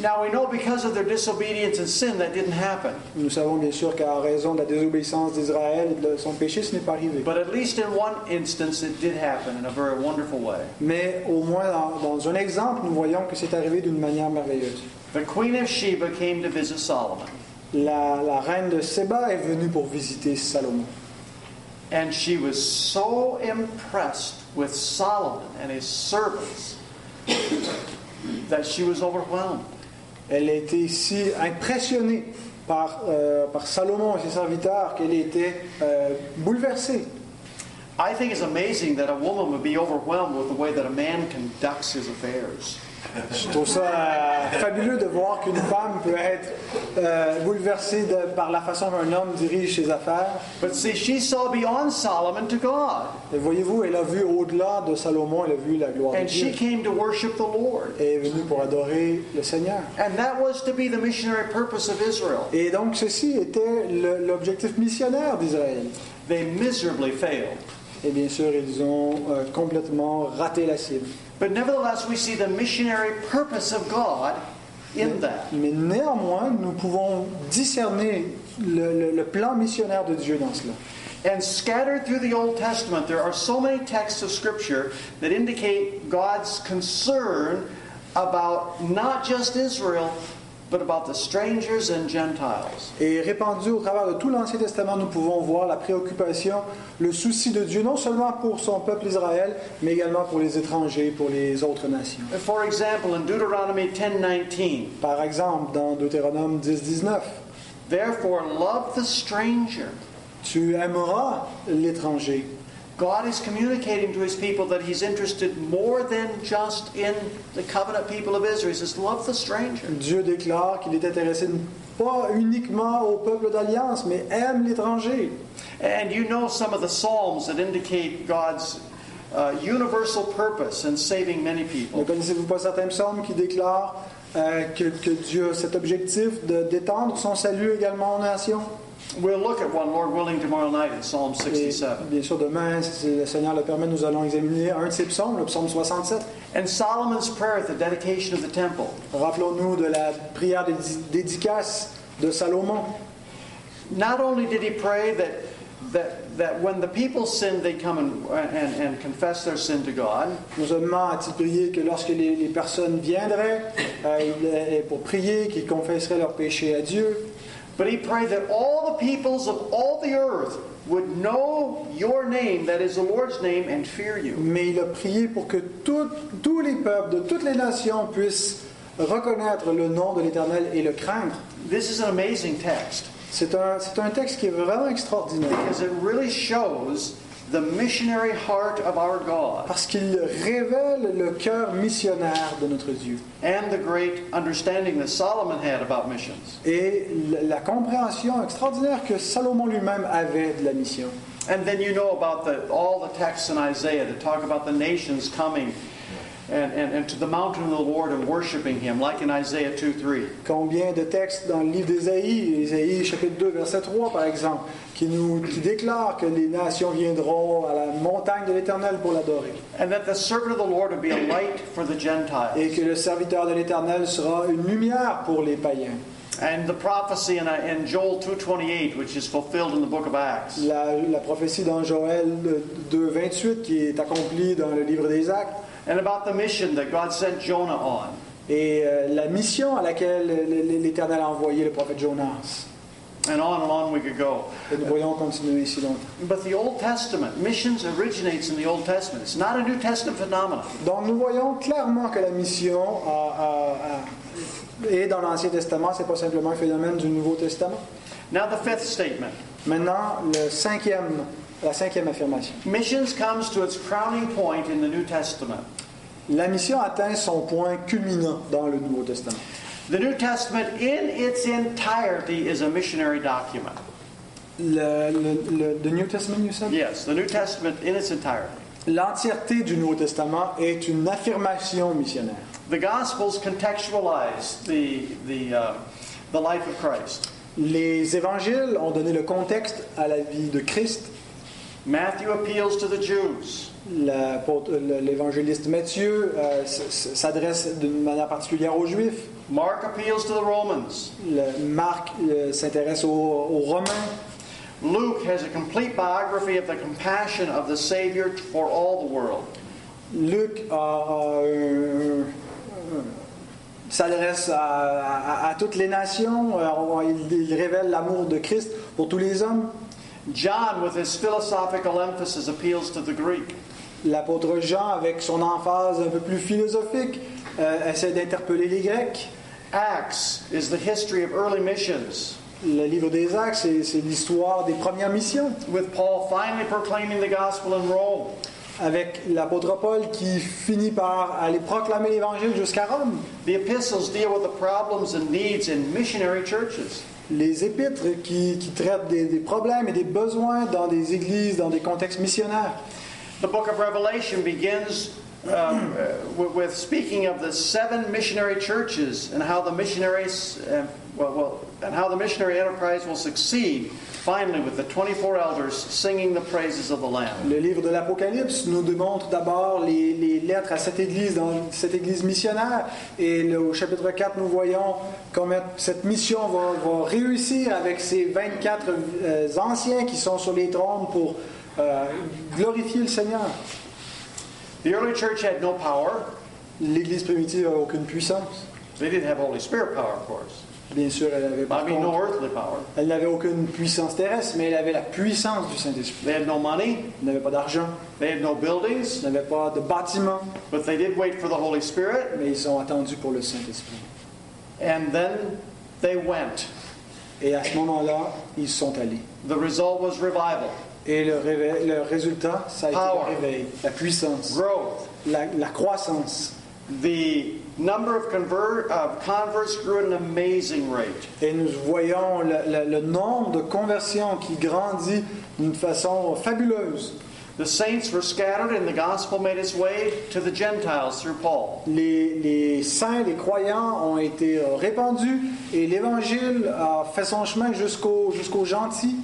Now we know because of their disobedience and sin that didn't happen. Nous savons bien sûr qu'à raison de la désobéissance d'Israël et de son péché, ce n'est pas arrivé. But at least in one instance it did happen in a very wonderful way. Mais au moins dans, dans un exemple, nous voyons que c'est arrivé d'une manière merveilleuse. The Queen of Sheba came to visit Solomon, La, la reine de Séba est venue pour visiter Salomon. and she was so impressed with Solomon and his servants that she was overwhelmed. Elle a été si impressionnée par, euh, par Salomon et ses serviteurs qu'elle était euh, bouleversée. I think it's amazing that a woman would be overwhelmed with the way that a man conducts his affairs. Je trouve ça euh, fabuleux de voir qu'une femme peut être euh, bouleversée de- par la façon qu'un homme dirige ses affaires. But see, she saw beyond Solomon to God, Et voyez-vous, elle a vu au-delà de Salomon, elle a vu la gloire de and she Dieu. came to worship the Lord. Et est venue pour adorer le Seigneur. And that was to be the missionary purpose of Israel. Et donc ceci était l'objectif missionnaire d'Israël. They miserably failed. Et bien sûr, ils ont euh, complètement raté la cible. But nevertheless, we see the missionary purpose of God in that. Mais néanmoins, nous pouvons discerner le, le- le plan missionnaire de Dieu dans cela. And scattered through the Old Testament, there are so many texts of Scripture that indicate God's concern about not just Israel, but about the strangers and Gentiles. Et répandu au travers de tout l'Ancien Testament, nous pouvons voir la préoccupation, le souci de Dieu, non seulement pour son peuple Israël, mais également pour les étrangers, pour les autres nations. For example, in Deuteronomy 10:19, Par exemple, dans Deutéronome 10, 19, therefore love the stranger. tu aimeras l'étranger. God is communicating to his people that he's interested more than just in the covenant people of Israel. He says, love the stranger. Dieu déclare qu'il est intéressé pas uniquement au peuple d'alliance, mais aime l'étranger. And you know some of the Psalms that indicate God's uh, universal purpose in saving many Ne people. connaissez-vous pas certains psaumes qui déclarent euh, que, que Dieu a cet objectif de d'étendre son salut également aux nations? We'll look at one, Lord willing, tomorrow night in Psalm Et 67. bien sûr, demain, si le Seigneur le permet, nous allons examiner un de ces psaumes, le psaume 67. And Solomon's prayer at the dedication of the temple. Rappelons-nous de la prière dédi- dédicace de Salomon. Not only did he pray that, that, that when the people sinned, they come and, and, and confess their sin to God, Non seulement a-t-il prié que lorsque les, les personnes viendraient euh, pour prier, qu'ils confesseraient leurs péchés à Dieu, but he prayed that all the peoples of all the earth would know your name, that is the Lord's name, and fear you. mais il a prié pour que tout- tous les peuples de toutes les nations puissent reconnaître le nom de l'Éternel et le craindre. This is an amazing text C'est un, c'est un texte qui est vraiment extraordinaire because it really shows the missionary heart of our God parce qu'il révèle le cœur missionnaire de notre Dieu and the great understanding that Solomon had about missions. et la, compréhension extraordinaire que Salomon lui-même avait de la mission. And then you know about the, all the texts in Isaiah that talk about the nations coming and, and, and to the mountain of the Lord and worshiping Him, like in Isaiah 2 3. Combien de textes dans le livre d'Ésaïe, Ésaïe chapitre 2, verset 3 par exemple, qui nous qui déclarent que les nations viendront à la montagne de l'Éternel pour l'adorer And that the servant of the Lord would be a light for the et Gentiles. que le serviteur de l'Éternel sera une lumière pour les païens. And the prophecy in, in Joel 2.28, which is fulfilled in the book of Acts. La, la prophétie dans Joël 2, 28 qui est accomplie dans le livre des Actes And about the mission that God sent Jonah on. et euh, la mission à laquelle l'Éternel a envoyé le prophète Jonas. And on and on we could go. Et nous pourrions continuer ici longtemps. But the Old Testament, missions originates in the Old Testament. It's not a New Testament phenomenon. Donc nous voyons clairement que la mission a- a- a- est dans l'Ancien Testament, c'est pas simplement un phénomène du Nouveau Testament. Now the fifth statement. Maintenant, le cinquième la cinquième affirmation. Missions comes to its crowning point in the New Testament. La mission atteint son point culminant dans le Nouveau Testament. The New Testament in its entirety is a missionary document. Le, le- le- the New Testament, you said? Yes, the New Testament in its entirety. L'entièreté du Nouveau Testament est une affirmation missionnaire. The Gospels contextualize the, the, uh, the life of Christ. Les évangiles ont donné le contexte à la vie de Christ. Matthew appeals to the Jews. L'évangéliste Matthieu euh, s'adresse d'une manière particulière aux Juifs. Mark appeals to the Romans. Le- Marc euh, s'intéresse aux, aux Romains. Luke has a complete biography of the compassion of the Savior for all the world. Luc a- a euh, un- un- s'adresse à, à- à toutes les nations. Euh, Il, il révèle l'amour de Christ pour tous les hommes. John, with his philosophical emphasis, appeals to the Greek. L'apôtre Jean, avec son emphase un peu plus philosophique, euh, essaie d'interpeller les Grecs. Acts is the history of early missions, Le livre des Actes, c'est c'est l'histoire des premières missions, with Paul finally proclaiming the gospel in Rome. avec l'apôtre Paul qui finit par aller proclamer l'Évangile jusqu'à Rome. The epistles deal with the problems and needs in missionary churches. Les épîtres qui, qui traitent des, des problèmes et des besoins dans des églises, dans des contextes missionnaires. The book of Revelation begins uh, uh, with, with speaking of the seven missionary churches and how the missionaries, uh, well, well, and how the missionary enterprise will succeed. Finally, with the 24 elders singing the praises of the Lamb. Le livre de l'Apocalypse nous démontre d'abord les, les lettres à cette église, dans cette église missionnaire. Et le- au chapitre 4, nous voyons comment cette mission va, va réussir avec ces 24 euh, anciens qui sont sur les trônes pour euh, glorifier le Seigneur. The early church had no power. L'église primitive n'a aucune puissance. They didn't have Holy Spirit power, of course. Bien sûr, elle avait, par I mean, no earthly power. elle n'avait aucune puissance terrestre, mais elle avait la puissance du Saint-Esprit. They had no money. Elle n'avait pas d'argent, They had no buildings. elle n'avait pas de bâtiment, But they did wait for the Holy Spirit. mais ils ont attendu pour le Saint-Esprit. And then they went. Et à ce moment-là, ils sont allés. The result was revival, Et le, réveil- le résultat, ça a été Power. le réveil, la puissance, growth. la, la croissance. The number of, convert, of converts grew at an amazing rate. Et nous voyons le, le- le nombre de conversions qui grandit d'une façon fabuleuse. The saints were scattered, and the gospel made its way to the Gentiles through Paul. Les, les saints, les croyants ont été répandus et l'Évangile a fait son chemin jusqu'aux jusqu'aux gentils.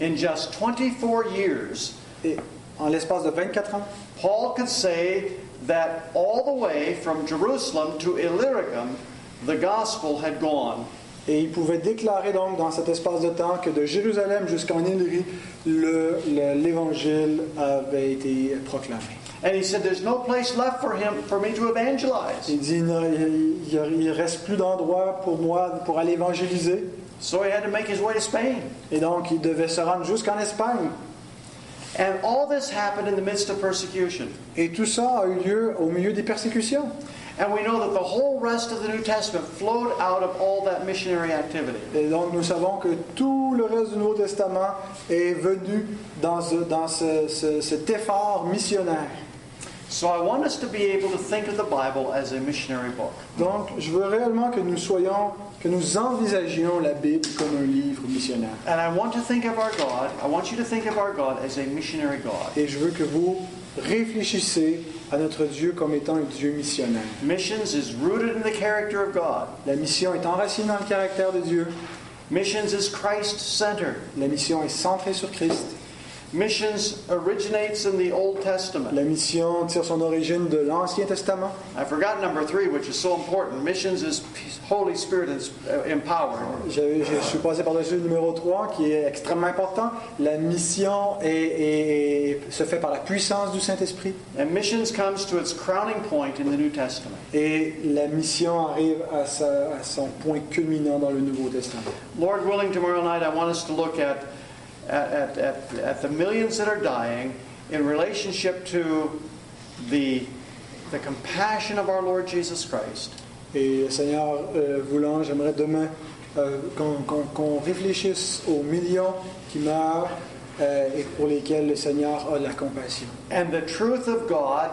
In just 24 years, Et en l'espace de 24 ans, Paul could say that all the way from Jerusalem to Illyricum, the gospel had gone. Et il pouvait déclarer donc dans cet espace de temps que de Jérusalem jusqu'en Illyrie, le- le- l'évangile avait été proclamé. And he said, There's no place left for him for me to evangelize. Il dit il ne reste plus d'endroit pour moi pour aller évangéliser. So he had to make his way to Spain. Et donc il devait se rendre jusqu'en Espagne. And all this happened in the midst of persecution. Et tout ça a eu lieu au milieu des persécutions. And we know that the whole rest of the New Testament flowed out of all that missionary activity. Et donc nous savons que tout le reste du Nouveau Testament est venu dans, ce- dans ce- ce- cet effort missionnaire. So I want us to be able to think of the Bible as a missionary book. Donc je veux réellement que nous soyons, que nous envisagions la Bible comme un livre missionnaire. And I want to think of our God, I want you to think of our God as a missionary God. Et je veux que vous réfléchissez à notre Dieu comme étant un Dieu missionnaire. Missions is rooted in the character of God. La mission est enracinée dans le caractère de Dieu. Missions is Christ-centered. La mission est centrée sur Christ. Missions originates in the Old Testament. La mission tire son origine de l'Ancien Testament. I forgot number three, which is so important. Missions is Holy Spirit is uh, empowered. Je, je suis passé par-dessus le numéro 3 qui est extrêmement important. La mission est- est- est- se fait par la puissance du Saint-Esprit. And missions comes to its crowning point in the New Testament. Et la mission arrive à, sa- à son point culminant dans le Nouveau Testament. Lord willing, tomorrow night I want us to look at, at, at, at, the millions that are dying in relationship to the, the compassion of our Lord Jesus Christ Et Seigneur, euh, voulant, j'aimerais demain euh, qu'on qu'on- qu'on réfléchisse aux millions qui meurent euh, et pour lesquels le Seigneur a de la compassion. And the truth of God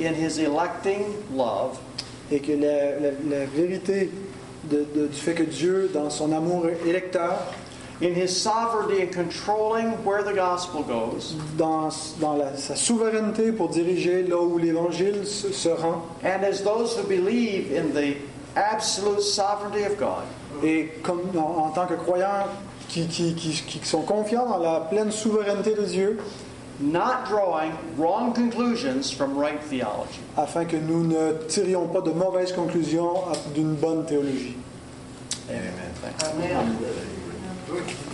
in His electing love Et que la, la- la vérité de- de- du fait que Dieu, dans son amour électeur, in his sovereignty in controlling where the gospel goes, dans, dans la- sa souveraineté pour diriger là où l'Évangile se, se rend, and as those who believe in the absolute sovereignty of God, et comme en, en tant que croyants qui, qui- qui- qui sont confiants dans la pleine souveraineté de Dieu, not drawing wrong conclusions from right theology. afin que nous ne tirions pas de mauvaises conclusions d'une bonne théologie. Amen. Thanks. Amen. 너